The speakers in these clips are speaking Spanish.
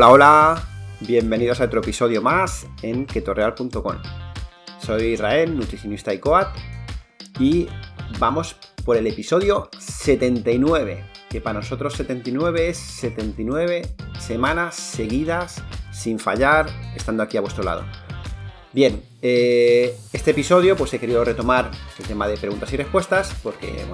Hola, hola, bienvenidos a otro episodio más en ketoreal.com. Soy Israel, nutricionista y coat, y vamos por el episodio 79, que para nosotros 79 es 79 semanas seguidas sin fallar, estando aquí a vuestro lado. Bien, eh, este episodio pues he querido retomar el tema de preguntas y respuestas porque,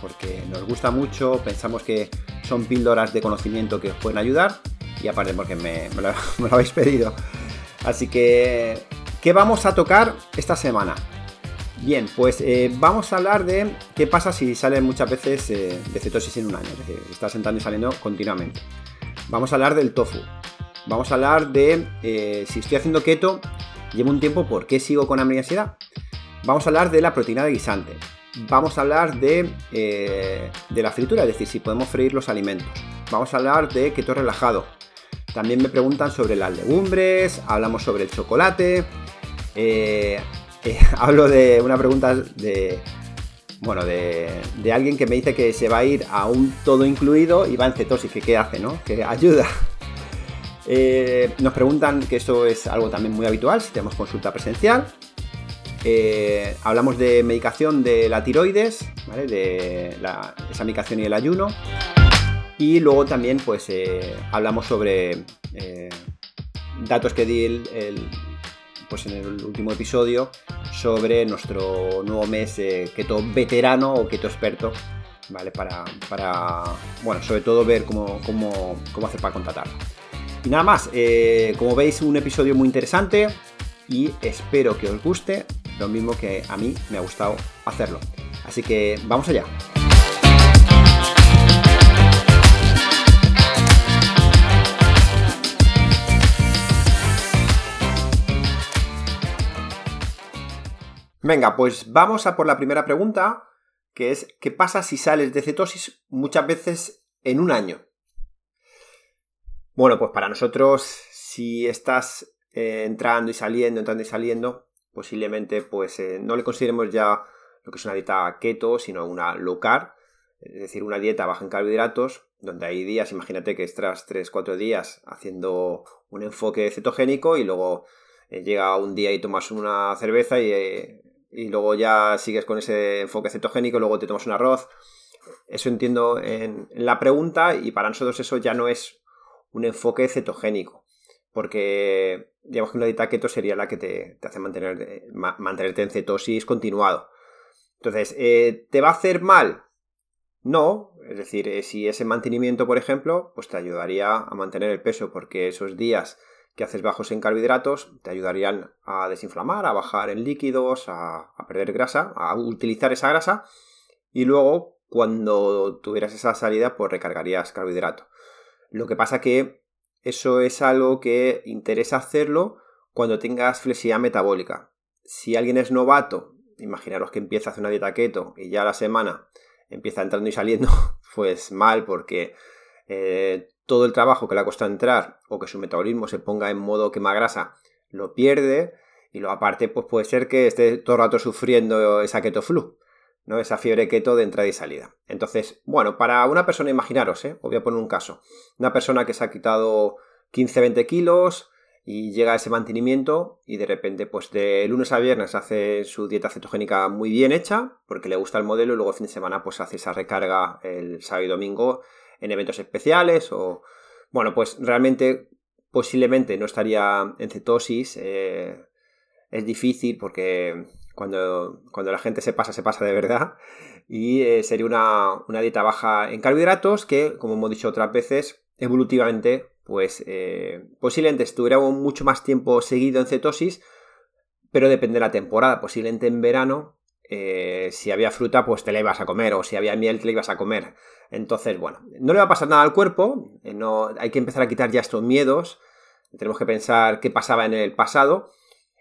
porque nos gusta mucho, pensamos que son píldoras de conocimiento que os pueden ayudar aparte porque me, lo, habéis pedido. Así que, ¿qué vamos a tocar esta semana? Bien, pues eh, vamos a hablar de qué pasa si salen muchas veces eh, de cetosis en un año, es decir, estás entrando y saliendo continuamente. Vamos a hablar del tofu. Vamos a hablar de si estoy haciendo keto llevo un tiempo por qué sigo con hambre y ansiedad. Vamos a hablar de la proteína de guisante. Vamos a hablar de, eh, de la fritura, es decir, si podemos freír los alimentos. Vamos a hablar de keto relajado. También me preguntan sobre las legumbres, hablamos sobre el chocolate. Eh, eh, hablo de una pregunta de, bueno, de, de, alguien que me dice que se va a ir a un todo incluido y va en cetosis, qué hace, ¿no? Que ayuda. Eh, nos preguntan que esto es algo también muy habitual si tenemos consulta presencial. Hablamos de medicación de la tiroides, de esa medicación y el ayuno. Y luego también pues eh, hablamos sobre datos que di el, pues en el último episodio sobre nuestro nuevo mes keto veterano o keto experto, ¿vale? Para, para, bueno, sobre todo ver cómo, cómo, cómo hacer para contratarlo. Y nada más, eh, como veis, un episodio muy interesante y espero que os guste, lo mismo que a mí me ha gustado hacerlo. Así que vamos allá. Venga, pues vamos a por la primera pregunta, que es ¿qué pasa si sales de cetosis muchas veces en un año? Bueno, pues para nosotros, si estás eh, entrando y saliendo, entrando y saliendo, posiblemente pues eh, no le consideremos ya lo que es una dieta keto, sino una low carb, es decir, una dieta baja en carbohidratos, donde hay días, imagínate que estás 3-4 días haciendo un enfoque cetogénico y luego eh, llega un día y tomas una cerveza y, y, luego ya sigues con ese enfoque cetogénico, luego te tomas un arroz. Eso entiendo en la pregunta y para nosotros eso ya no es un enfoque cetogénico, porque digamos que una dieta keto sería la que te, hace mantener, eh, mantenerte en cetosis continuado. Entonces, eh, ¿te va a hacer mal? No, es decir, eh, si ese mantenimiento, por ejemplo, pues te ayudaría a mantener el peso, porque esos días que haces bajos en carbohidratos te ayudarían a desinflamar, a bajar en líquidos, a, perder grasa, a utilizar esa grasa y luego cuando tuvieras esa salida pues recargarías carbohidrato. Lo que pasa que eso es algo que interesa hacerlo cuando tengas flexibilidad metabólica. Si alguien es novato, imaginaros que empieza a hacer una dieta keto y ya a la semana empieza entrando y saliendo, pues mal porque eh, todo el trabajo que le ha costado entrar o que su metabolismo se ponga en modo quema grasa lo pierde y lo aparte pues puede ser que esté todo el rato sufriendo esa keto flu. ¿no? Esa fiebre keto de entrada y salida. Entonces, bueno, para una persona, imaginaros, ¿eh? os voy a poner un caso. Una persona que se ha quitado 15-20 kilos y llega a ese mantenimiento y de repente, pues de lunes a viernes hace su dieta cetogénica muy bien hecha, porque le gusta el modelo, y luego el fin de semana pues hace esa recarga el sábado y domingo en eventos especiales o... Bueno, pues realmente posiblemente no estaría en cetosis. Eh, es difícil porque cuando, cuando la gente se pasa, se pasa de verdad. Y eh, sería una, dieta baja en carbohidratos que, como hemos dicho otras veces, evolutivamente, pues eh, posiblemente estuviera mucho más tiempo seguido en cetosis, pero depende de la temporada. Posiblemente en verano, eh, si había fruta, pues te la ibas a comer, o si había miel, te la ibas a comer. Entonces, bueno, no le va a pasar nada al cuerpo, no, hay que empezar a quitar ya estos miedos, tenemos que pensar qué pasaba en el pasado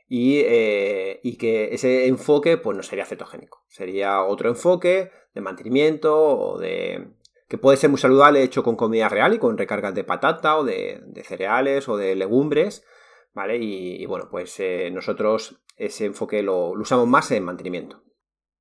eh, y, que ese enfoque pues no sería cetogénico, sería otro enfoque de mantenimiento o de que puede ser muy saludable hecho con comida real y con recargas de patata o de, cereales o de legumbres, ¿vale? Y, bueno, pues eh, nosotros ese enfoque lo, usamos más en mantenimiento.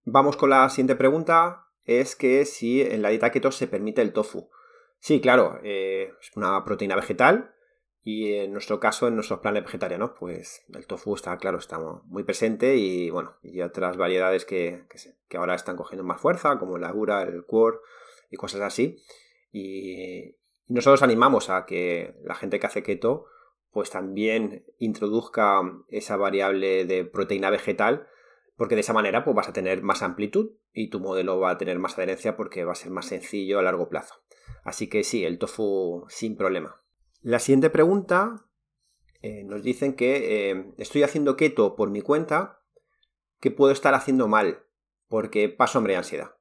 Vamos con la siguiente pregunta, es que si en la dieta keto se permite el tofu. Sí, claro, eh, es una proteína vegetal Y en nuestro caso, en nuestros planes vegetarianos, pues el tofu está, claro, está muy presente y bueno, y otras variedades que, que, ahora están cogiendo más fuerza, como el agura, el quor y cosas así. Y, nosotros animamos a que la gente que hace keto, pues también introduzca esa variable de proteína vegetal, porque de esa manera pues vas a tener más amplitud y tu modelo va a tener más adherencia porque va a ser más sencillo a largo plazo. Así que sí, el tofu sin problema. La siguiente pregunta eh, nos dicen que eh, estoy haciendo keto por mi cuenta, que puedo estar haciendo mal, porque paso hambre y ansiedad.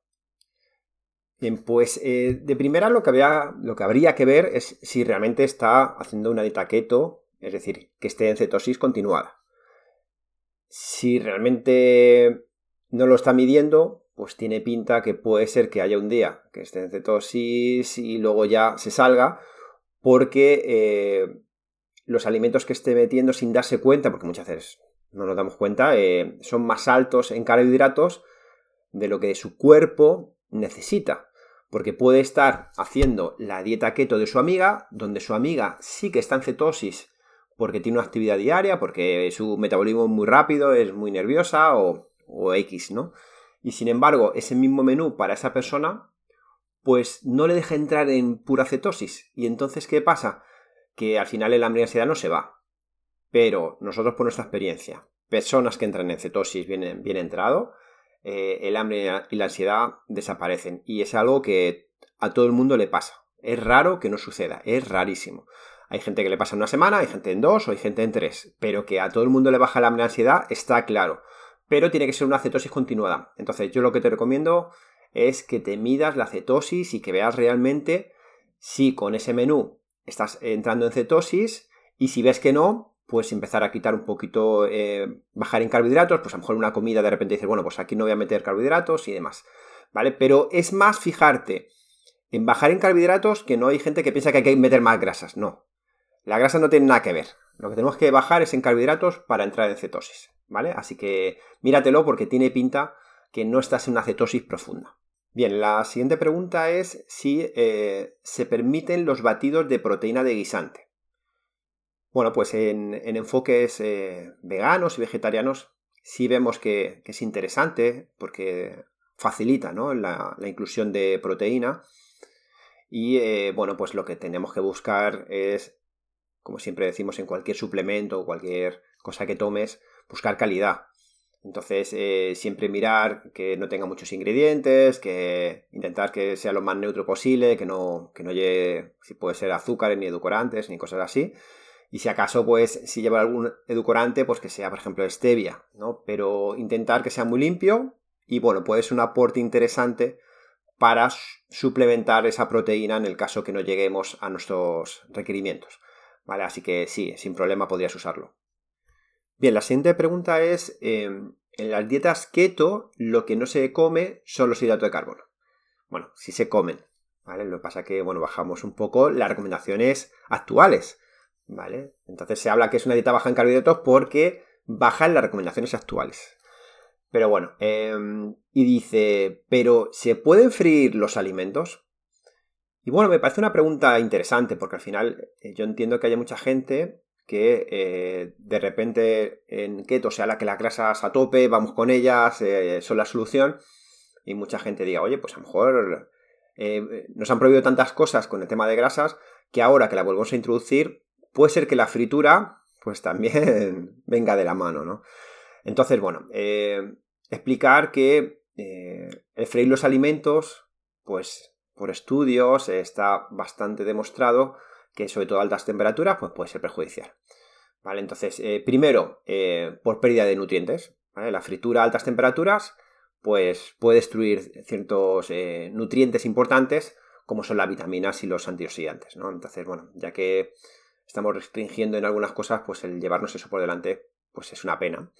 Bien, pues eh, de primera lo que, había, lo que habría que ver es si realmente está haciendo una dieta keto, es decir, que esté en cetosis continuada. Si realmente no lo está midiendo, pues tiene pinta que puede ser que haya un día que esté en cetosis y luego ya se salga, porque eh, los alimentos que esté metiendo sin darse cuenta, porque muchas veces no nos damos cuenta, eh, son más altos en carbohidratos de lo que su cuerpo necesita. Porque puede estar haciendo la dieta keto de su amiga, donde su amiga sí que está en cetosis porque tiene una actividad diaria, porque su metabolismo es muy rápido, es muy nerviosa o, X, ¿no? Y sin embargo, ese mismo menú para esa persona pues no le deja entrar en pura cetosis. Y entonces, ¿qué pasa? Que al final el hambre y ansiedad no se va. Pero nosotros, por nuestra experiencia, personas que entran en cetosis bien, bien entrado, eh, el hambre y la ansiedad desaparecen. Y es algo que a todo el mundo le pasa. Es raro que no suceda, es rarísimo. Hay gente que le pasa en una semana, hay gente en dos o hay gente en tres. Pero que a todo el mundo le baja la ansiedad está claro. Pero tiene que ser una cetosis continuada. Entonces, yo lo que te recomiendo es que te midas la cetosis y que veas realmente si con ese menú estás entrando en cetosis y si ves que no, pues empezar a quitar un poquito, eh, bajar en carbohidratos, pues a lo mejor una comida de repente dices, bueno, pues aquí no voy a meter carbohidratos y demás, ¿vale? Pero es más fijarte en bajar en carbohidratos que no hay gente que piensa que hay que meter más grasas, no. La grasa no tiene nada que ver. Lo que tenemos que bajar es en carbohidratos para entrar en cetosis, ¿vale? Así que míratelo porque tiene pinta que no estás en una cetosis profunda. Bien, la siguiente pregunta es si eh, se permiten los batidos de proteína de guisante. Bueno, pues en, enfoques eh, veganos y vegetarianos sí vemos que, es interesante porque facilita la, inclusión de proteína. Y eh, bueno, pues lo que tenemos que buscar es, como siempre decimos en cualquier suplemento o cualquier cosa que tomes, buscar calidad. Entonces, eh, siempre mirar que no tenga muchos ingredientes, que intentar que sea lo más neutro posible, que no, que no lleve, si puede ser azúcares, ni edulcorantes, ni cosas así. Y si acaso, pues, si lleva algún edulcorante, pues que sea, por ejemplo, stevia, ¿no? Pero intentar que sea muy limpio y, bueno, puede ser un aporte interesante para suplementar esa proteína en el caso que no lleguemos a nuestros requerimientos. ¿Vale? Así que sí, sin problema podrías usarlo. Bien, la siguiente pregunta es, em, en las dietas keto lo que no se come son los hidratos de carbono. Bueno, sí se comen, ¿vale? Lo que pasa es que, bueno, bajamos un poco las recomendaciones actuales, ¿vale? Entonces se habla que es una dieta baja en carbohidratos porque bajan las recomendaciones actuales. Pero bueno, em, y dice, ¿pero se pueden freír los alimentos? Y bueno, me parece una pregunta interesante porque al final eh, yo entiendo que haya mucha gente que eh, de repente en keto sea la que las grasas a tope, vamos con ellas, eh, son la solución, y mucha gente diga, oye, pues a lo mejor nos han prohibido tantas cosas con el tema de grasas que ahora que la volvemos a introducir, puede ser que la fritura pues también venga de la mano, ¿no? Entonces, bueno, explicar que el freír los alimentos, pues por estudios está bastante demostrado que sobre todo altas temperaturas pues puede ser perjudicial. ¿Vale? Entonces, eh, primero, eh, por pérdida de nutrientes. La fritura a altas temperaturas pues puede destruir ciertos eh, nutrientes importantes como son las vitaminas y los antioxidantes. ¿no? Entonces, bueno, ya que estamos restringiendo en algunas cosas, pues el llevarnos eso por delante pues es una pena.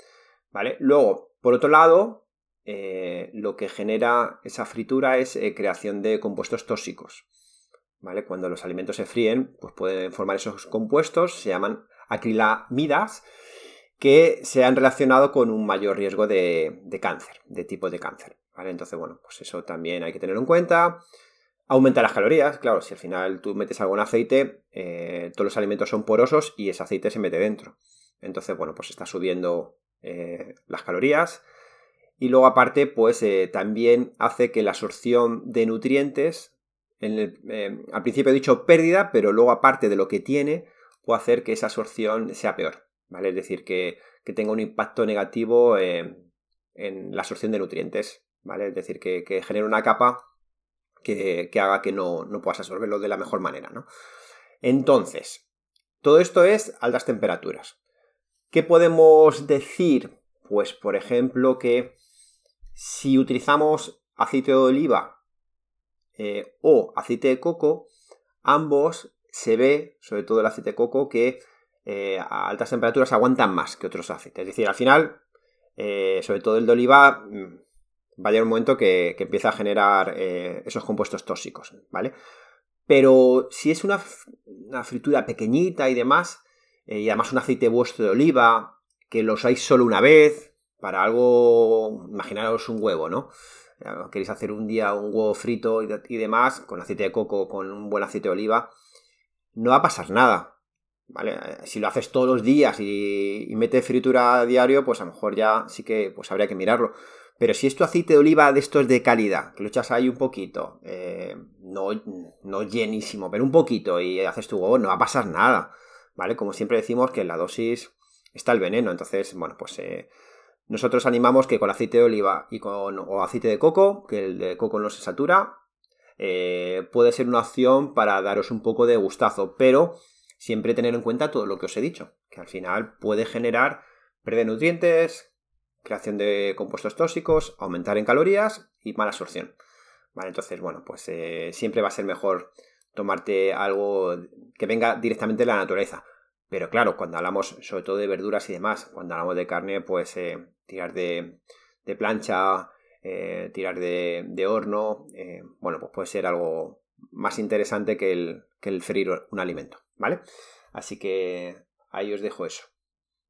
¿Vale? Luego, por otro lado, lo que genera esa fritura es creación de compuestos tóxicos. Cuando los alimentos se fríen, pues pueden formar esos compuestos, se llaman acrilamidas, que se han relacionado con un mayor riesgo de, cáncer, de tipo de cáncer, Entonces, bueno, pues eso también hay que tenerlo en cuenta. Aumenta las calorías, claro, si al final tú metes algo en aceite, eh, todos los alimentos son porosos y ese aceite se mete dentro. Entonces, bueno, pues está subiendo eh, las calorías. Y luego aparte, pues eh, también hace que la absorción de nutrientes, al principio he dicho pérdida, pero luego aparte de lo que tiene, puede hacer que esa absorción sea peor, ¿vale? Es decir, que, tenga un impacto negativo en la absorción de nutrientes, ¿vale? Es decir, que, que genere una capa que, haga que no, puedas absorberlo de la mejor manera, ¿no? Entonces, todo esto es altas temperaturas. ¿Qué podemos decir? Pues, por ejemplo, que si utilizamos aceite de oliva eh, o aceite de coco, ambos se ve, sobre todo el aceite de coco, que eh, a altas temperaturas aguantan más que otros aceites. Es decir, al final, eh, sobre todo el de oliva, mm, va a llegar un momento que, empieza a generar esos compuestos tóxicos, ¿vale? Pero si es una, fritura pequeñita y demás, y además un aceite vuestro de oliva, que lo usáis solo una vez, para algo, imaginaros un huevo, ¿no? Queréis hacer un día un huevo frito y, demás, con aceite de coco, con un buen aceite de oliva, no va a pasar nada, ¿vale? Si lo haces todos los días y, y metes fritura a diario, pues a lo mejor ya sí que pues habría que mirarlo. Pero si es aceite de oliva de estos de calidad, que lo echas ahí un poquito, eh, no, no llenísimo, pero un poquito y haces tu huevo, no va a pasar nada, ¿vale? Como siempre decimos que en la dosis está el veneno, entonces, bueno, pues eh, nosotros animamos que con aceite de oliva y con o aceite de coco, que el de coco no se satura, eh, puede ser una opción para daros un poco de gustazo, pero siempre tener en cuenta todo lo que os he dicho, que al final puede generar pérdida de nutrientes, creación de compuestos tóxicos, aumentar en calorías y mala absorción. Vale, entonces, bueno, pues eh, siempre va a ser mejor tomarte algo que venga directamente de la naturaleza. Pero claro, cuando hablamos sobre todo de verduras y demás, cuando hablamos de carne, pues eh, tirar de, plancha, eh, tirar de, horno, bueno, pues puede ser algo más interesante que el, que el freír un alimento, ¿vale? Así que ahí os dejo eso.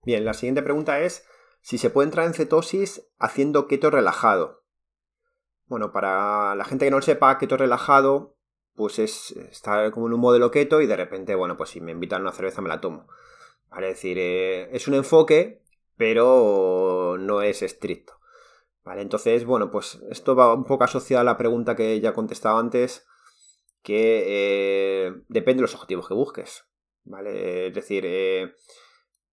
Bien, la siguiente pregunta es si se puede entrar en cetosis haciendo keto relajado. Bueno, para la gente que no lo sepa, keto relajado, pues es estar como en un modelo keto y de repente, bueno, pues si me invitan a una cerveza me la tomo. Vale, es decir, eh, es un enfoque, pero no es estricto. Vale, entonces, bueno, pues esto va un poco asociado a la pregunta que ya he contestado antes, que eh, depende de los objetivos que busques. ¿Vale? Es decir, eh,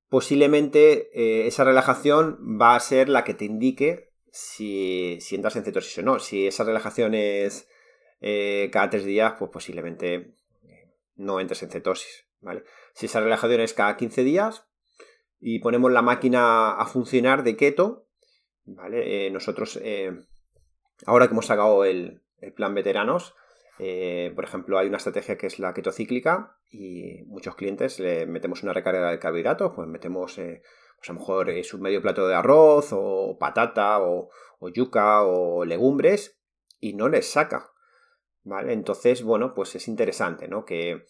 posiblemente eh, esa relajación va a ser la que te indique si, entras en cetosis o no. Si esa relajación es cada tres días, pues posiblemente no entres en cetosis. ¿vale? Si esa relajación es cada 15 días y ponemos la máquina a funcionar de keto, ¿vale? nosotros, ahora que hemos sacado el, el plan veteranos, eh, por ejemplo, hay una estrategia que es la ketocíclica y muchos clientes le metemos una recarga de carbohidratos, pues metemos eh, pues a lo mejor es un medio plato de arroz o patata o, yuca o legumbres y no les saca. ¿Vale? Entonces, bueno, pues es interesante, ¿no? Que,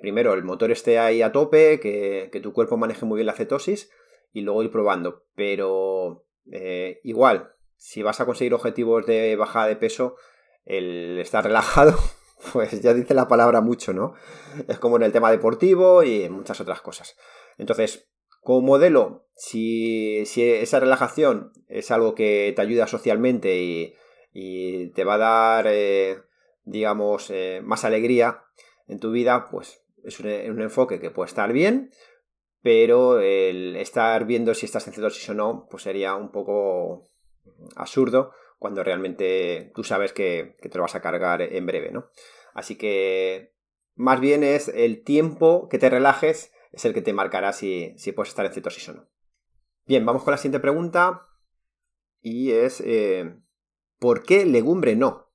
primero el motor esté ahí a tope, que, tu cuerpo maneje muy bien la cetosis y luego ir probando. Pero eh, igual, si vas a conseguir objetivos de bajada de peso, el estar relajado, pues ya dice la palabra mucho, ¿no? Es como en el tema deportivo y en muchas otras cosas. Entonces, como modelo, si, esa relajación es algo que te ayuda socialmente y, te va a dar, eh, digamos, eh, más alegría en tu vida, pues es un, enfoque que puede estar bien, pero el estar viendo si estás en cetosis o no, pues sería un poco absurdo cuando realmente tú sabes que, te lo vas a cargar en breve, ¿no? Así que más bien es el tiempo que te relajes, es el que te marcará si, puedes estar en cetosis o no. Bien, vamos con la siguiente pregunta y es eh, ¿por qué legumbre no?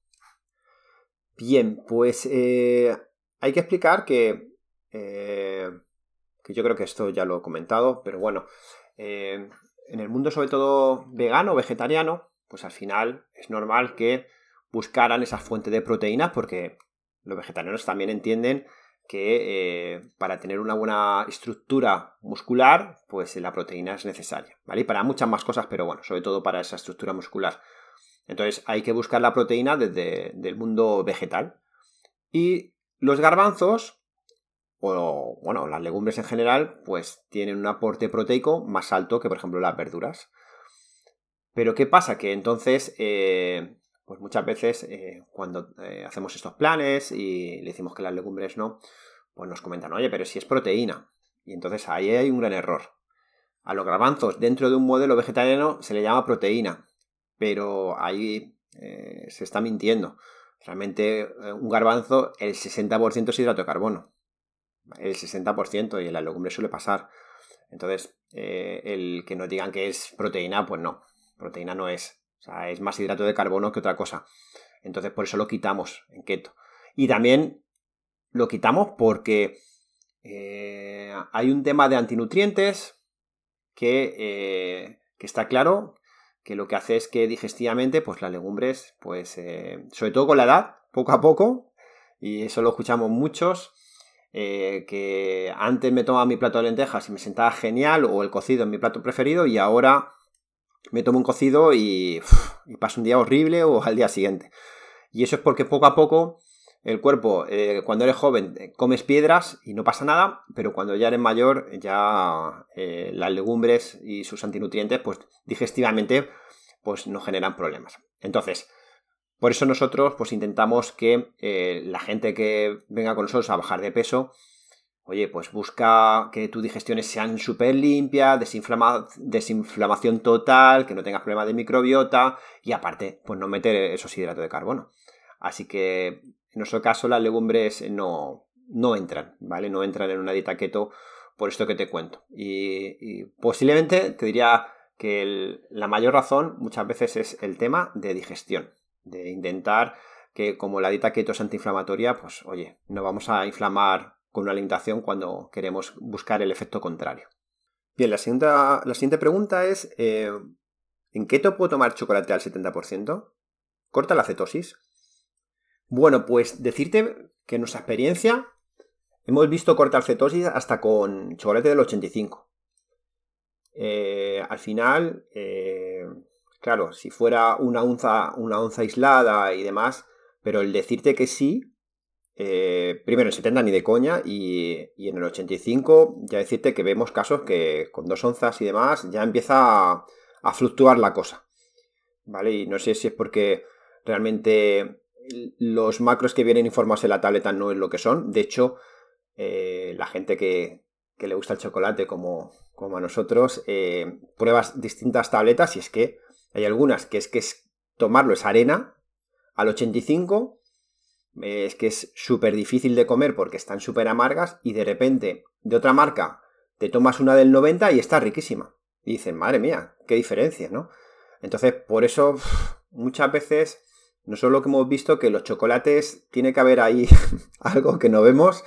Bien, pues eh, hay que explicar que, eh, que yo creo que esto ya lo he comentado, pero bueno, en el mundo sobre todo vegano, vegetariano, pues al final es normal que buscaran esa fuente de proteínas porque los vegetarianos también entienden que eh, para tener una buena estructura muscular, pues la proteína es necesaria, ¿vale? Y para muchas más cosas, pero bueno, sobre todo para esa estructura muscular. Entonces hay que buscar la proteína desde el mundo vegetal. Y los garbanzos, o bueno, las legumbres en general, pues tienen un aporte proteico más alto que, por ejemplo, las verduras. Pero ¿qué pasa? Que entonces, eh, pues muchas veces eh, cuando eh, hacemos estos planes y le decimos que las legumbres no, pues nos comentan, oye, pero si es proteína. Y entonces ahí hay un gran error. A los garbanzos dentro de un modelo vegetariano se le llama proteína, pero ahí se está mintiendo. Realmente un garbanzo, el 60% es hidrato de carbono. El 60% y en las legumbres suele pasar. Entonces, el que nos digan que es proteína, pues no. Proteína no es. O sea, es más hidrato de carbono que otra cosa. Entonces, por eso lo quitamos en keto. Y también lo quitamos porque eh, hay un tema de antinutrientes que, eh, que, está claro que lo que hace es que digestivamente, pues las legumbres, pues eh, sobre todo con la edad, poco a poco, y eso lo escuchamos muchos, que antes me tomaba mi plato de lentejas y me sentaba genial, o el cocido en mi plato preferido, y ahora me tomo un cocido y, paso un día horrible o al día siguiente. Y eso es porque poco a poco el cuerpo, eh, cuando eres joven, eh, comes piedras y no pasa nada, pero cuando ya eres mayor, ya eh, las legumbres y sus antinutrientes, pues digestivamente, pues no generan problemas. Entonces, por eso nosotros, pues intentamos que la gente que venga con nosotros a bajar de peso, Oye, pues busca que tus digestiones sean súper limpias, desinflamación total, que no tengas problemas de microbiota y aparte, pues no meter esos hidratos de carbono. Así que en nuestro caso las legumbres no, no entran, ¿vale? No entran en una dieta keto por esto que te cuento. Y, posiblemente te diría que la mayor razón muchas veces es el tema de digestión, de intentar que como la dieta keto es antiinflamatoria, pues oye, no vamos a inflamar con una alimentación cuando queremos buscar el efecto contrario. Bien, la siguiente, la siguiente pregunta es, eh, ¿en te puedo tomar chocolate al 70%? ¿Corta la cetosis? Bueno, pues decirte que en nuestra experiencia hemos visto cortar cetosis hasta con chocolate del 85. Eh, al final, eh, claro, si fuera una onza, una onza aislada y demás, pero el decirte que sí, eh, primero en 70 ni de coña y, en el 85 ya decirte que vemos casos que con dos onzas y demás ya empieza a, fluctuar la cosa. ¿Vale? Y no sé si es porque realmente los macros que vienen informados en la tableta no es lo que son. De hecho, eh, la gente que, le gusta el chocolate como, como a nosotros, eh, pruebas distintas tabletas y es que hay algunas que es que es tomarlo es arena al 85 es que es súper difícil de comer porque están súper amargas y de repente de otra marca te tomas una del 90 y está riquísima. Y dicen, madre mía, qué diferencia, ¿no? Entonces, por eso muchas veces, no solo que hemos visto que los chocolates, tiene que haber ahí algo que no vemos,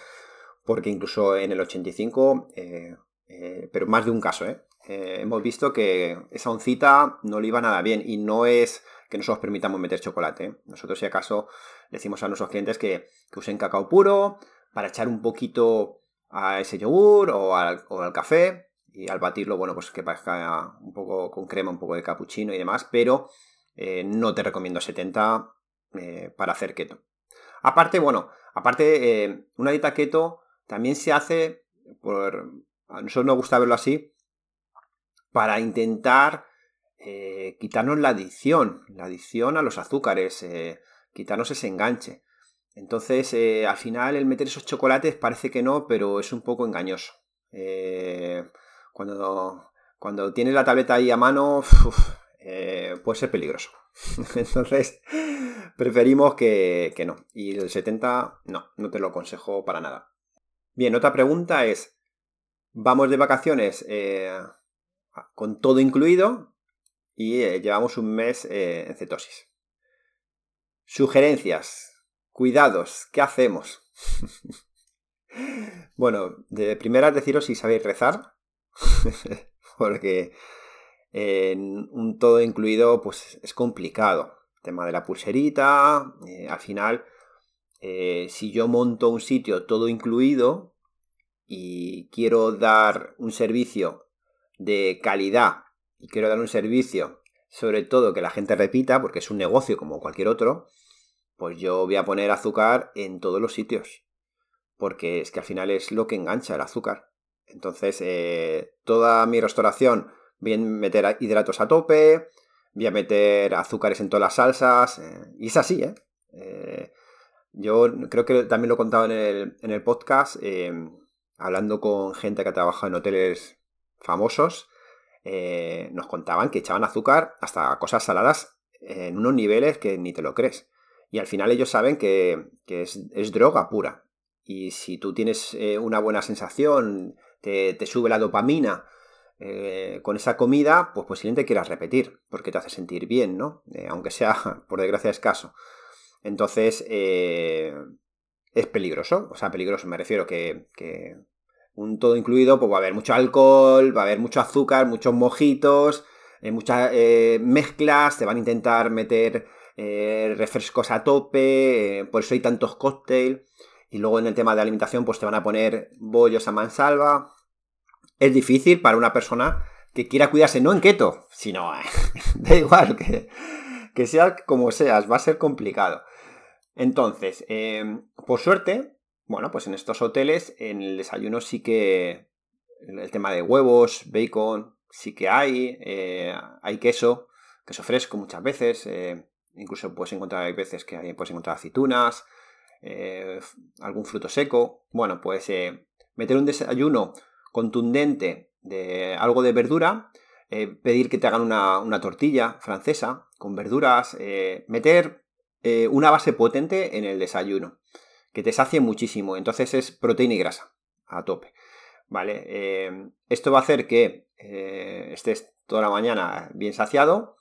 porque incluso en el 85, eh, eh, pero más de un caso, ¿eh? hemos visto que esa oncita no le iba nada bien y no es que nosotros permitamos meter chocolate. Nosotros, si acaso, decimos a nuestros clientes que, usen cacao puro para echar un poquito a ese yogur o al, café y al batirlo, bueno, pues que parezca un poco con crema, un poco de cappuccino y demás, pero eh, no te recomiendo 70 eh, para hacer keto. Aparte, bueno, aparte, eh, una dieta keto también se hace por. A nosotros nos gusta verlo así, para intentar quitarnos la adicción, la adicción a los azúcares, quitarnos ese enganche. Entonces, al final, el meter esos chocolates parece que no, pero es un poco engañoso. cuando, cuando tienes la tableta ahí a mano, puede ser peligroso. Entonces, preferimos que, que, no. Y el 70, no, no te lo aconsejo para nada. Bien, otra pregunta es, vamos de vacaciones con todo incluido, y eh, llevamos un mes eh, en cetosis. Sugerencias, cuidados, ¿qué hacemos? bueno, de primera deciros si sabéis rezar, porque en un todo incluido pues es complicado. El tema de la pulserita, eh, al final, si yo monto un sitio todo incluido y quiero dar un servicio de calidad y quiero dar un servicio, sobre todo que la gente repita, porque es un negocio como cualquier otro, pues yo voy a poner azúcar en todos los sitios. Porque es que al final es lo que engancha el azúcar. Entonces, eh, toda mi restauración, voy a meter hidratos a tope, voy a meter azúcares en todas las salsas. Eh, y es así, ¿eh? ¿eh? Yo creo que también lo he contado en el, en el podcast, hablando con gente que ha trabajado en hoteles famosos, nos contaban que echaban azúcar hasta cosas saladas en unos niveles que ni te lo crees. Y al final ellos saben que, es, droga pura. Y si tú tienes eh, una buena sensación, te, sube la dopamina eh, con esa comida, pues posiblemente quieras repetir, porque te hace sentir bien, ¿no? Eh, aunque sea, por desgracia, escaso. Entonces, es peligroso. O sea, peligroso, me refiero que, que un todo incluido, pues va a haber mucho alcohol, va a haber mucho azúcar, muchos mojitos, muchas mezclas, te van a intentar meter eh, refrescos a tope, eh, por eso hay tantos cócteles. Y luego en el tema de alimentación, pues te van a poner bollos a mansalva. Es difícil para una persona que quiera cuidarse, no en keto, sino da igual, que, que sea como seas, va a ser complicado. Entonces, em, por suerte, bueno, pues en estos hoteles, en el desayuno sí que el tema de huevos, bacon, sí que hay, eh, hay queso, queso fresco muchas veces, Incluso puedes encontrar, hay veces que hay, puedes encontrar aceitunas, eh, algún fruto seco. Bueno, pues eh, meter un desayuno contundente de algo de verdura, eh, pedir que te hagan una, tortilla francesa con verduras, meter una base potente en el desayuno, que te sacie muchísimo. Entonces es proteína y grasa a tope. ¿Vale? esto va a hacer que estés toda la mañana bien saciado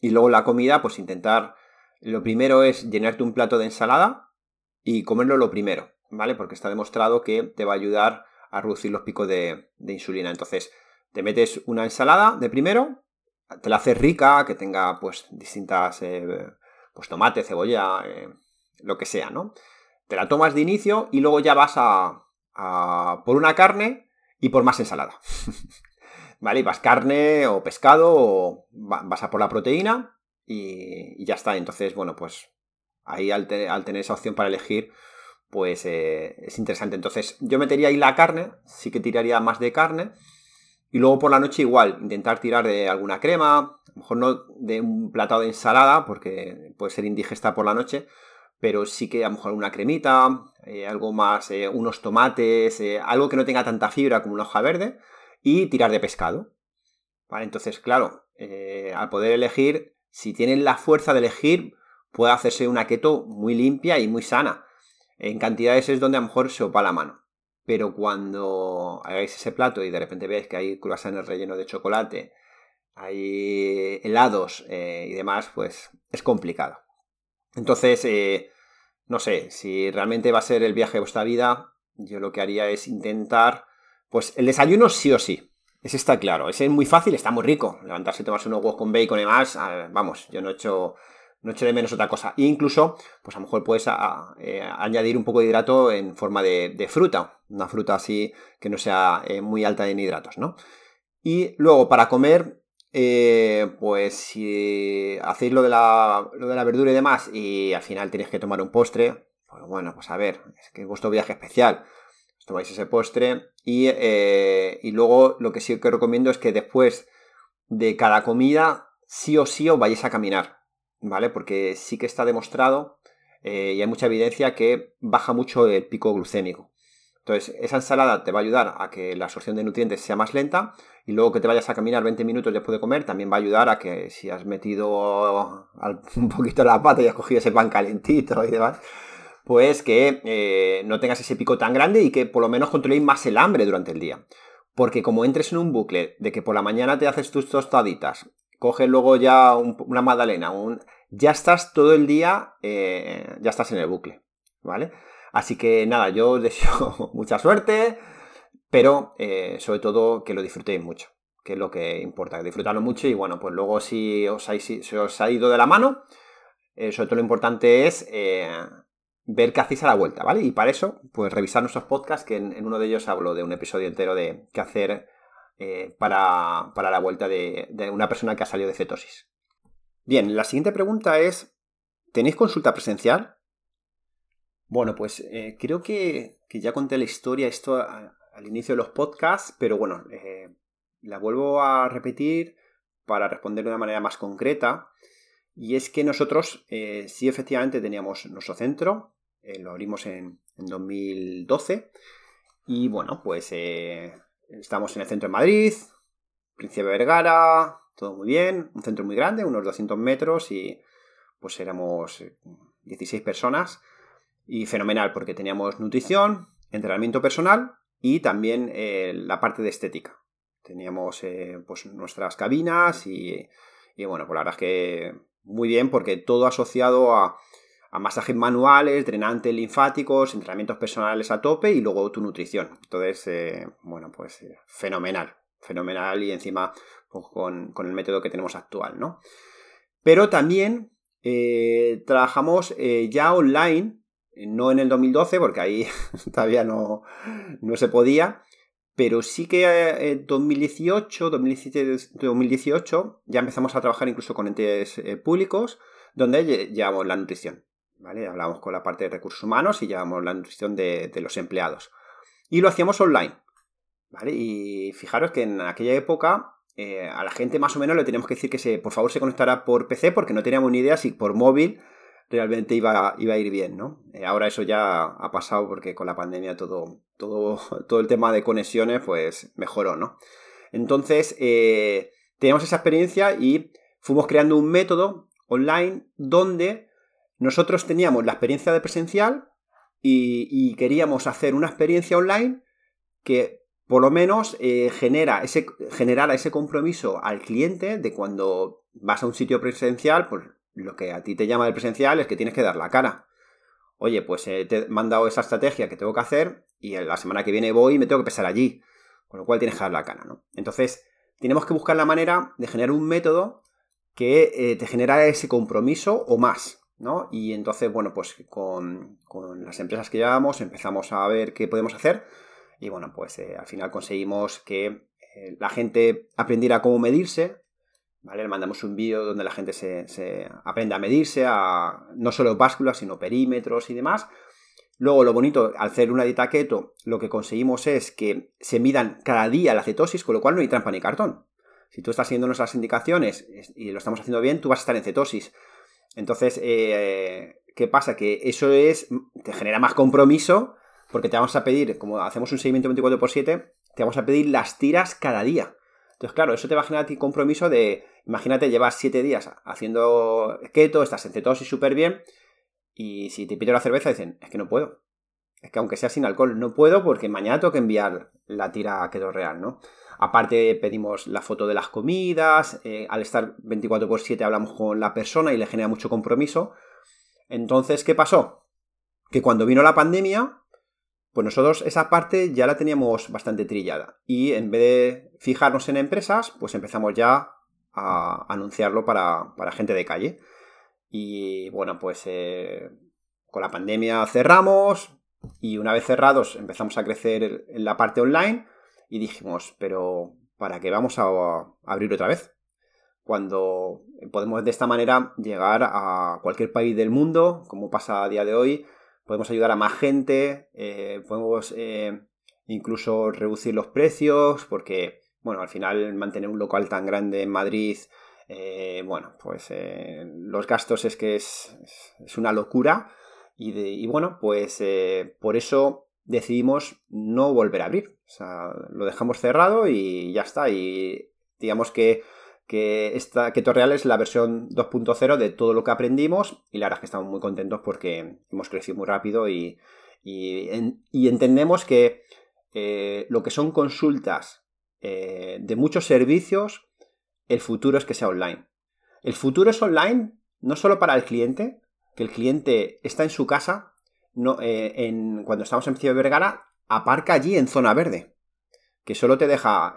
y luego la comida, pues intentar, lo primero es llenarte un plato de ensalada y comerlo lo primero, ¿vale? Porque está demostrado que te va a ayudar a reducir los picos de, insulina. Entonces, te metes una ensalada de primero, te la haces rica, que tenga pues distintas, eh, pues tomate, cebolla, eh, lo que sea, ¿no? Te la tomas de inicio y luego ya vas a, por una carne y por más ensalada. ¿vale? Y vas carne o pescado o vas a por la proteína y, ya está. Entonces, bueno, pues ahí al, tener esa opción para elegir, pues eh, es interesante. Entonces, yo metería ahí la carne, sí que tiraría más de carne. Y luego por la noche igual, intentar tirar de alguna crema, a lo mejor no de un platado de ensalada, porque puede ser indigesta por la noche, pero sí que a lo mejor una cremita, eh, algo más, eh, unos tomates, algo que no tenga tanta fibra como una hoja verde, y tirar de pescado. ¿Vale? Entonces, claro, al poder elegir, si tienen la fuerza de elegir, puede hacerse una keto muy limpia y muy sana. En cantidades es donde a lo mejor se opa la mano. Pero cuando hagáis ese plato y de repente veáis que hay el relleno de chocolate, hay helados eh, y demás, pues es complicado. Entonces, eh, no sé, si realmente va a ser el viaje de vuestra vida, yo lo que haría es intentar pues el desayuno sí o sí. Ese está claro. Ese es muy fácil, está muy rico. Levantarse tomarse unos huevos con bacon y demás. vamos, yo no he hecho. No de menos otra cosa. E incluso, pues a lo mejor puedes eh, añadir un poco de hidrato en forma de, fruta. Una fruta así que no sea eh, muy alta en hidratos, ¿no? Y luego, para comer, eh, pues si hacéis lo de, la, lo de verdura y demás y al final tenéis que tomar un postre, pues bueno, pues a ver, es que es vuestro viaje especial tomáis ese postre eh, y, luego lo que sí que recomiendo es que después de cada comida sí o sí os vayáis a caminar, ¿vale? Porque sí que está demostrado eh, y hay mucha evidencia que baja mucho el pico glucémico. Entonces, esa ensalada te va a ayudar a que la absorción de nutrientes sea más lenta y luego que te vayas a caminar 20 minutos después de comer también va a ayudar a que si has metido un poquito la pata y has cogido ese pan calentito y demás, pues que eh, no tengas ese pico tan grande y que por lo menos controléis más el hambre durante el día. Porque como entres en un bucle de que por la mañana te haces tus tostaditas, coges luego ya una magdalena, un, ya estás todo el día, eh, ya estás en el bucle, ¿vale? Así que nada, yo os deseo mucha suerte, pero eh, sobre todo que lo disfrutéis mucho, que es lo que importa, disfrutarlo mucho y bueno, pues luego si os, os ha ido de la mano, sobre todo lo importante es ver qué hacéis a la vuelta, ¿vale? Y para eso, pues revisar nuestros podcasts, que en, uno de ellos hablo de un episodio entero de qué hacer eh, para, la vuelta de, una persona que ha salido de cetosis. Bien, la siguiente pregunta es, ¿tenéis consulta presencial? Bueno, pues eh, creo que, ya conté la historia esto al inicio de los podcasts, pero bueno, eh, la vuelvo a repetir para responder de una manera más concreta. Y es que nosotros eh, sí efectivamente teníamos nuestro centro, lo abrimos en, en, 2012 y bueno, pues estamos en el centro de Madrid, Príncipe Vergara, todo muy bien, un centro muy grande, unos 200 metros y pues éramos 16 personas y fenomenal porque teníamos nutrición, entrenamiento personal y también eh, la parte de estética. Teníamos eh, pues nuestras cabinas y, bueno, pues la verdad es que muy bien porque todo asociado a, masajes manuales, drenantes linfáticos, entrenamientos personales a tope y luego tu nutrición. Entonces, eh, bueno, pues fenomenal, fenomenal y encima con, con, el método que tenemos actual, ¿no? Pero también trabajamos ya online no en el 2012, porque ahí todavía no, no se podía, pero sí que en 2018, 2017, 2018 ya empezamos a trabajar incluso con entes eh, públicos donde llevamos la nutrición. ¿vale? Hablamos con la parte de recursos humanos y llevamos la nutrición de, los empleados. Y lo hacíamos online. ¿vale? Y fijaros que en aquella época eh, a la gente más o menos le teníamos que decir que se, por favor se conectara por PC porque no teníamos ni idea si por móvil realmente iba, iba a ir bien, ¿no? Eh, ahora eso ya ha pasado porque con la pandemia todo, todo, todo el tema de conexiones pues mejoró, ¿no? Entonces, eh, teníamos esa experiencia y fuimos creando un método online donde nosotros teníamos la experiencia de presencial y, queríamos hacer una experiencia online que por lo menos eh, genera ese, generara ese compromiso al cliente de cuando vas a un sitio presencial, pues lo que a ti te llama del presencial es que tienes que dar la cara. Oye, pues eh, te he mandado esa estrategia que tengo que hacer y la semana que viene voy y me tengo que pesar allí. Con lo cual tienes que dar la cara, ¿no? Entonces, tenemos que buscar la manera de generar un método que eh, te genera ese compromiso o más, ¿no? Y entonces, bueno, pues con, las empresas que llevamos empezamos a ver qué podemos hacer y bueno, pues eh, al final conseguimos que la gente aprendiera cómo medirse, le mandamos un vídeo donde la gente se, aprende a medirse, a no solo básculas, sino perímetros y demás. Luego, lo bonito, al hacer una dieta keto, lo que conseguimos es que se midan cada día la cetosis, con lo cual no hay trampa ni cartón. Si tú estás siguiendo nuestras indicaciones y lo estamos haciendo bien, tú vas a estar en cetosis. Entonces, eh, ¿qué pasa? Que eso es, te genera más compromiso, porque te vamos a pedir, como hacemos un seguimiento 24x7, te vamos a pedir las tiras cada día. Entonces, claro, eso te va a generar ti compromiso de, imagínate, llevas siete días haciendo keto, estás en cetosis súper bien, y si te pido la cerveza, dicen, es que no puedo. Es que aunque sea sin alcohol, no puedo porque mañana tengo que enviar la tira a keto real, ¿no? Aparte pedimos la foto de las comidas, eh, al estar 24x7 hablamos con la persona y le genera mucho compromiso. Entonces, ¿qué pasó? Que cuando vino la pandemia, pues nosotros esa parte ya la teníamos bastante trillada. Y en vez de fijarnos en empresas, pues empezamos ya a anunciarlo para, gente de calle. Y bueno, pues eh, con la pandemia cerramos y una vez cerrados empezamos a crecer en la parte online y dijimos, pero ¿para qué vamos a, abrir otra vez? Cuando podemos de esta manera llegar a cualquier país del mundo, como pasa a día de hoy, podemos ayudar a más gente, eh, podemos eh, incluso reducir los precios, porque, bueno, al final mantener un local tan grande en Madrid, eh, bueno, pues los gastos es que es, una locura. Y, bueno, pues por eso decidimos no volver a abrir. O sea, lo dejamos cerrado y ya está. Y digamos que que esta Keto Real es la versión 2.0 de todo lo que aprendimos y la verdad es que estamos muy contentos porque hemos crecido muy rápido y, entendemos que eh, lo que son consultas eh, de muchos servicios, el futuro es que sea online. El futuro es online no solo para el cliente, que el cliente está en su casa, no, eh, en, cuando estamos en Ciudad Vergara, aparca allí en zona verde, que solo te deja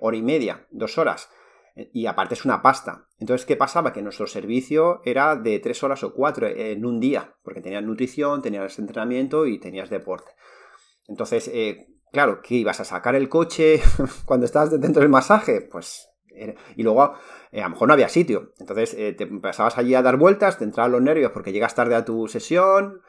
hora y media, dos horas y aparte es una pasta. Entonces, ¿qué pasaba? Que nuestro servicio era de tres horas o cuatro en un día, porque tenías nutrición, tenías entrenamiento y tenías deporte. Entonces, eh, claro, ¿qué ibas a sacar el coche cuando estabas dentro del masaje? Pues Y luego, eh, a lo mejor no había sitio. Entonces eh, te pasabas allí a dar vueltas, te entraban los nervios porque llegas tarde a tu sesión.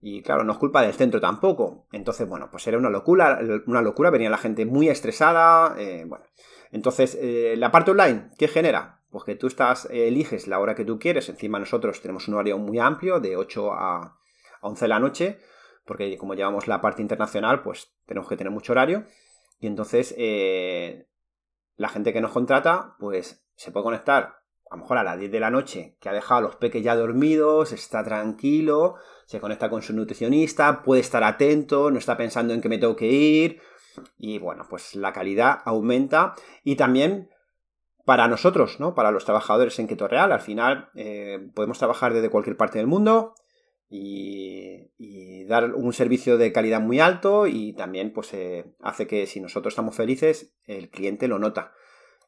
Y claro, no es culpa del centro tampoco. Entonces, bueno, pues era una locura, una locura. Venía la gente muy estresada. bueno. Entonces, la parte online, ¿qué genera? Pues que tú estás, eliges la hora que tú quieres. Encima nosotros tenemos un horario muy amplio, de 8 a, a 11 de la noche porque como llevamos la parte internacional, pues tenemos que tener mucho horario. Y entonces eh, la gente que nos contrata, pues se puede conectar a lo mejor a las 10 de la noche, que ha dejado a los peques ya dormidos, está tranquilo, se conecta con su nutricionista, puede estar atento, no está pensando en que me tengo que ir. Y bueno, pues la calidad aumenta. Y también para nosotros, ¿no? Para los trabajadores en Keto Real, al final eh, podemos trabajar desde cualquier parte del mundo, y, dar un servicio de calidad muy alto y también pues eh, hace que si nosotros estamos felices el cliente lo nota.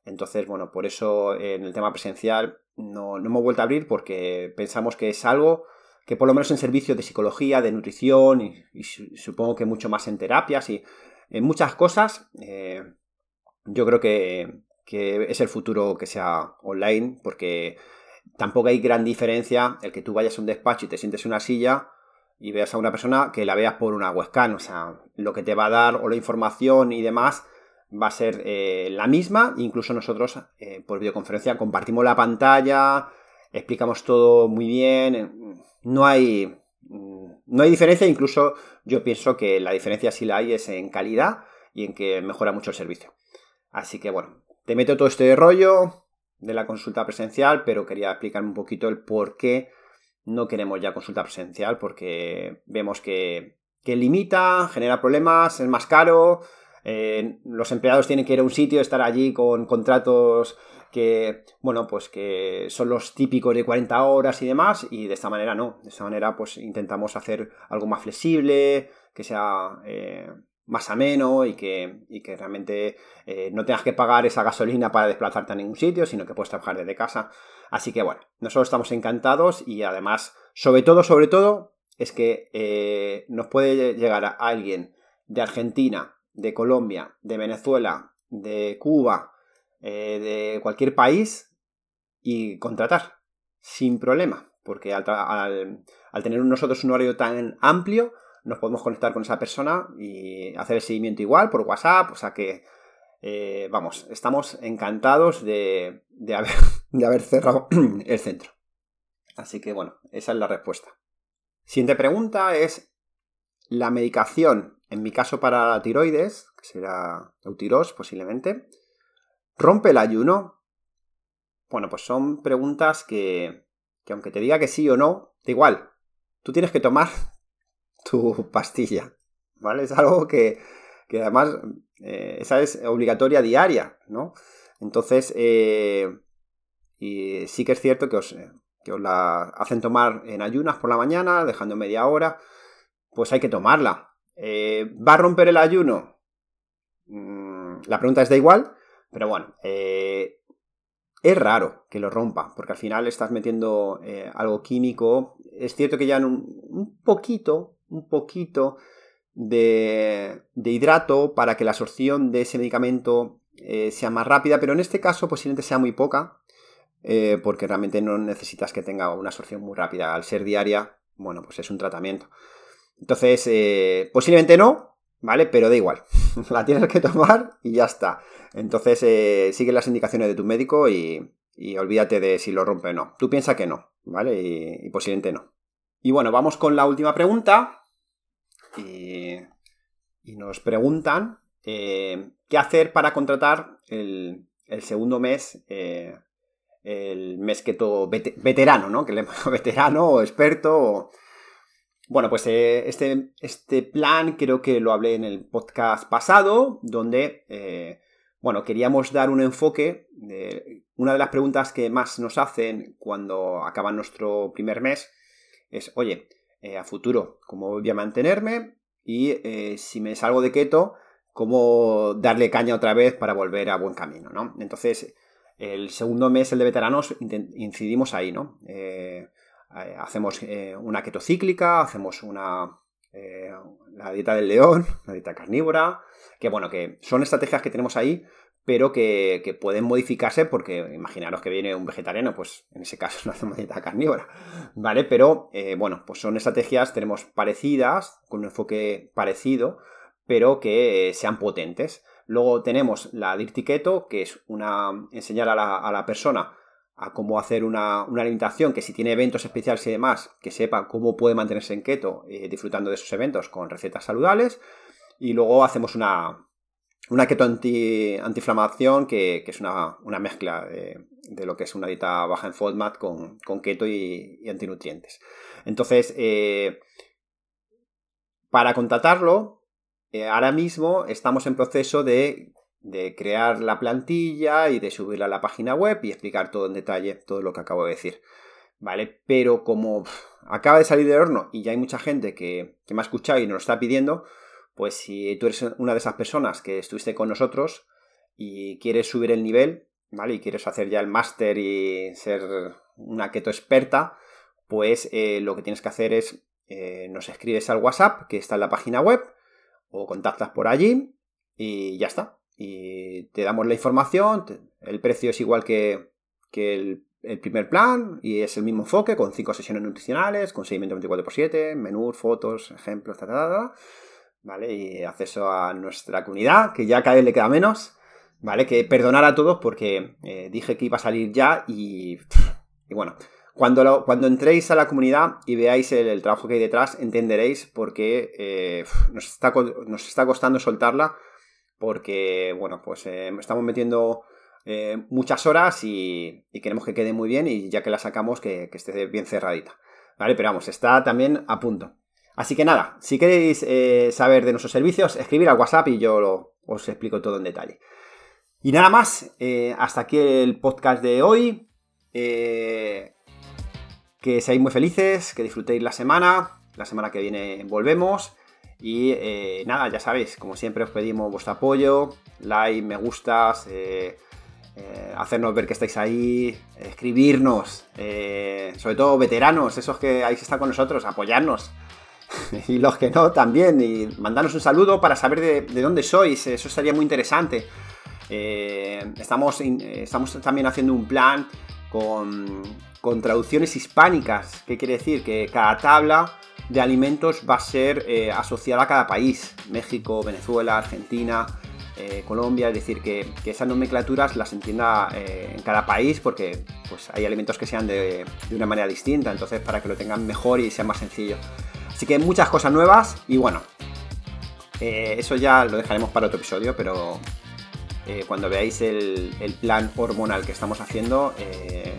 Entonces, bueno, por eso en el tema presencial no, hemos vuelto a abrir porque pensamos que es algo que por lo menos en servicio de psicología, de nutrición y, supongo que mucho más en terapias y en muchas cosas, eh, yo creo que, que es el futuro que sea online porque tampoco hay gran diferencia el que tú vayas a un despacho y te sientes en una silla y veas a una persona que la veas por una webcam. O sea, lo que te va a dar o la información y demás va a ser eh, la misma. Incluso nosotros eh, por videoconferencia compartimos la pantalla, explicamos todo muy bien. No hay, no hay diferencia, incluso yo pienso que la diferencia si la hay es en calidad y en que mejora mucho el servicio. Así que bueno, te meto todo este rollo, de la consulta presencial, pero quería explicar un poquito el por qué no queremos ya consulta presencial, porque vemos que, limita, genera problemas, es más caro, eh, los empleados tienen que ir a un sitio, estar allí con contratos que, bueno, pues que son los típicos de 40 horas y demás, y de esta manera no, de esta manera pues intentamos hacer algo más flexible, que sea eh, más ameno y que, y que realmente eh, no tengas que pagar esa gasolina para desplazarte a ningún sitio, sino que puedes trabajar desde casa. Así que bueno, nosotros estamos encantados y además, sobre todo, sobre todo, es que eh, nos puede llegar a alguien de Argentina, de Colombia, de Venezuela, de Cuba, eh, de cualquier país y contratar sin problema, porque al, tener nosotros un horario tan amplio, nos podemos conectar con esa persona y hacer el seguimiento igual por WhatsApp, o sea que, eh, vamos, estamos encantados de, haber, de haber cerrado el centro. Así que bueno, esa es la respuesta. Siguiente pregunta es, la medicación, en mi caso para la tiroides, que será Eutiros posiblemente, ¿rompe el ayuno? Bueno, pues son preguntas que, que aunque te diga que sí o no, da igual. Tú tienes que tomar tu pastilla, ¿vale? Es algo que, además, eh, esa es obligatoria diaria, ¿no? Entonces, eh, y sí que es cierto que os, que os la hacen tomar en ayunas por la mañana, dejando media hora, pues hay que tomarla. Eh, ¿Va a romper el ayuno? Mm, la pregunta es da igual, pero bueno, es raro que lo rompa, porque al final estás metiendo algo químico. Es cierto que ya un poquito, un poquito de, hidrato para que la absorción de ese medicamento eh, sea más rápida, pero en este caso posiblemente sea muy poca, eh, porque realmente no necesitas que tenga una absorción muy rápida. Al ser diaria, bueno, pues es un tratamiento. Entonces, eh, posiblemente no, ¿vale? Pero da igual. la tienes que tomar y ya está. Entonces, sigue las indicaciones de tu médico y, olvídate de si lo rompe o no. Tú piensas que no, ¿vale? y posiblemente no. Y bueno, vamos con la última pregunta. Y, nos preguntan eh, qué hacer para contratar el, segundo mes, eh, el mes que todo veterano, ¿no? Que le veterano o experto. Bueno, pues eh, este, este, plan creo que lo hablé en el podcast pasado, donde, bueno, queríamos dar un enfoque. De, una de las preguntas que más nos hacen cuando acaba nuestro primer mes es, oye, eh, a futuro, ¿cómo voy a mantenerme? Y eh, si me salgo de keto, ¿cómo darle caña otra vez para volver a buen camino? ¿no? Entonces, el segundo mes, el de veteranos, incidimos ahí, ¿no? Eh, hacemos una keto cíclica, hacemos una, la dieta del león, la dieta carnívora, que bueno, que son estrategias que tenemos ahí pero que, pueden modificarse porque imaginaros que viene un vegetariano, pues en ese caso no hacemos dieta carnívora, ¿vale? Pero eh, bueno, pues son estrategias, tenemos parecidas, con un enfoque parecido, pero que sean potentes. Luego tenemos la Dirty Keto, que es una enseñar a la, persona a cómo hacer una, alimentación, que si tiene eventos especiales y demás, que sepa cómo puede mantenerse en keto eh, disfrutando de esos eventos con recetas saludables. Y luego hacemos una, una keto anti, antiinflamación que, es una, mezcla de, lo que es una dieta baja en FODMAP con, con keto y, antinutrientes. Entonces, eh, para contratarlo, eh, ahora mismo estamos en proceso de, de, crear la plantilla y de subirla a la página web y explicar todo en detalle, todo lo que acabo de decir. ¿Vale? Pero como acaba de salir del horno y ya hay mucha gente que, que me ha escuchado y nos lo está pidiendo, pues si tú eres una de esas personas que estuviste con nosotros y quieres subir el nivel, ¿vale? Y quieres hacer ya el máster y ser una keto experta, pues eh, lo que tienes que hacer es eh, nos escribes al WhatsApp que está en la página web o contactas por allí y ya está. Y te damos la información, el precio es igual que, el, primer plan y es el mismo enfoque con cinco sesiones nutricionales, con seguimiento 24x7, menús, fotos, ejemplos, etc. ¿vale? Y acceso a nuestra comunidad, que ya cada vez le queda menos, ¿vale? Que perdonar a todos porque eh, dije que iba a salir ya y, y bueno, cuando, cuando entréis a la comunidad y veáis el, trabajo que hay detrás, entenderéis por qué eh, nos, está, nos está costando soltarla, porque, bueno, pues eh, estamos metiendo muchas horas y, queremos que quede muy bien y ya que la sacamos que, esté bien cerradita, ¿vale? Pero vamos, está también a punto. Así que nada, si queréis eh, saber de nuestros servicios, escribir al WhatsApp y yo os explico todo en detalle. Y nada más, eh, hasta aquí el podcast de hoy. Eh, que seáis muy felices, que disfrutéis la semana. La semana que viene volvemos. Y nada, ya sabéis, como siempre os pedimos vuestro apoyo, like, me gustas, hacernos ver que estáis ahí, escribirnos, sobre todo veteranos, esos que ahí están con nosotros, apoyarnos. y los que no también. Y mandarnos un saludo para saber de, dónde sois, eso sería muy interesante. Eh, estamos, estamos también haciendo un plan con, traducciones hispánicas. ¿Qué quiere decir? Que cada tabla de alimentos va a ser eh, asociada a cada país. México, Venezuela, Argentina, eh, Colombia. Es decir, que, esas nomenclaturas las entienda en cada país porque pues, hay alimentos que sean de, una manera distinta. Entonces, para que lo tengan mejor y sea más sencillo. Así que muchas cosas nuevas y bueno, eh, eso ya lo dejaremos para otro episodio, pero eh, cuando veáis el, plan hormonal que estamos haciendo, eh,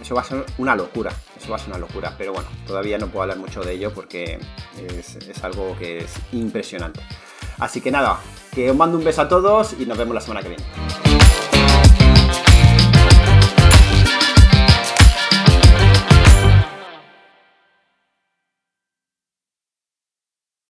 eso va a ser una locura, eso va a ser una locura, pero bueno, todavía no puedo hablar mucho de ello porque es, es algo que es impresionante. Así que nada, que os mando un beso a todos y nos vemos la semana que viene.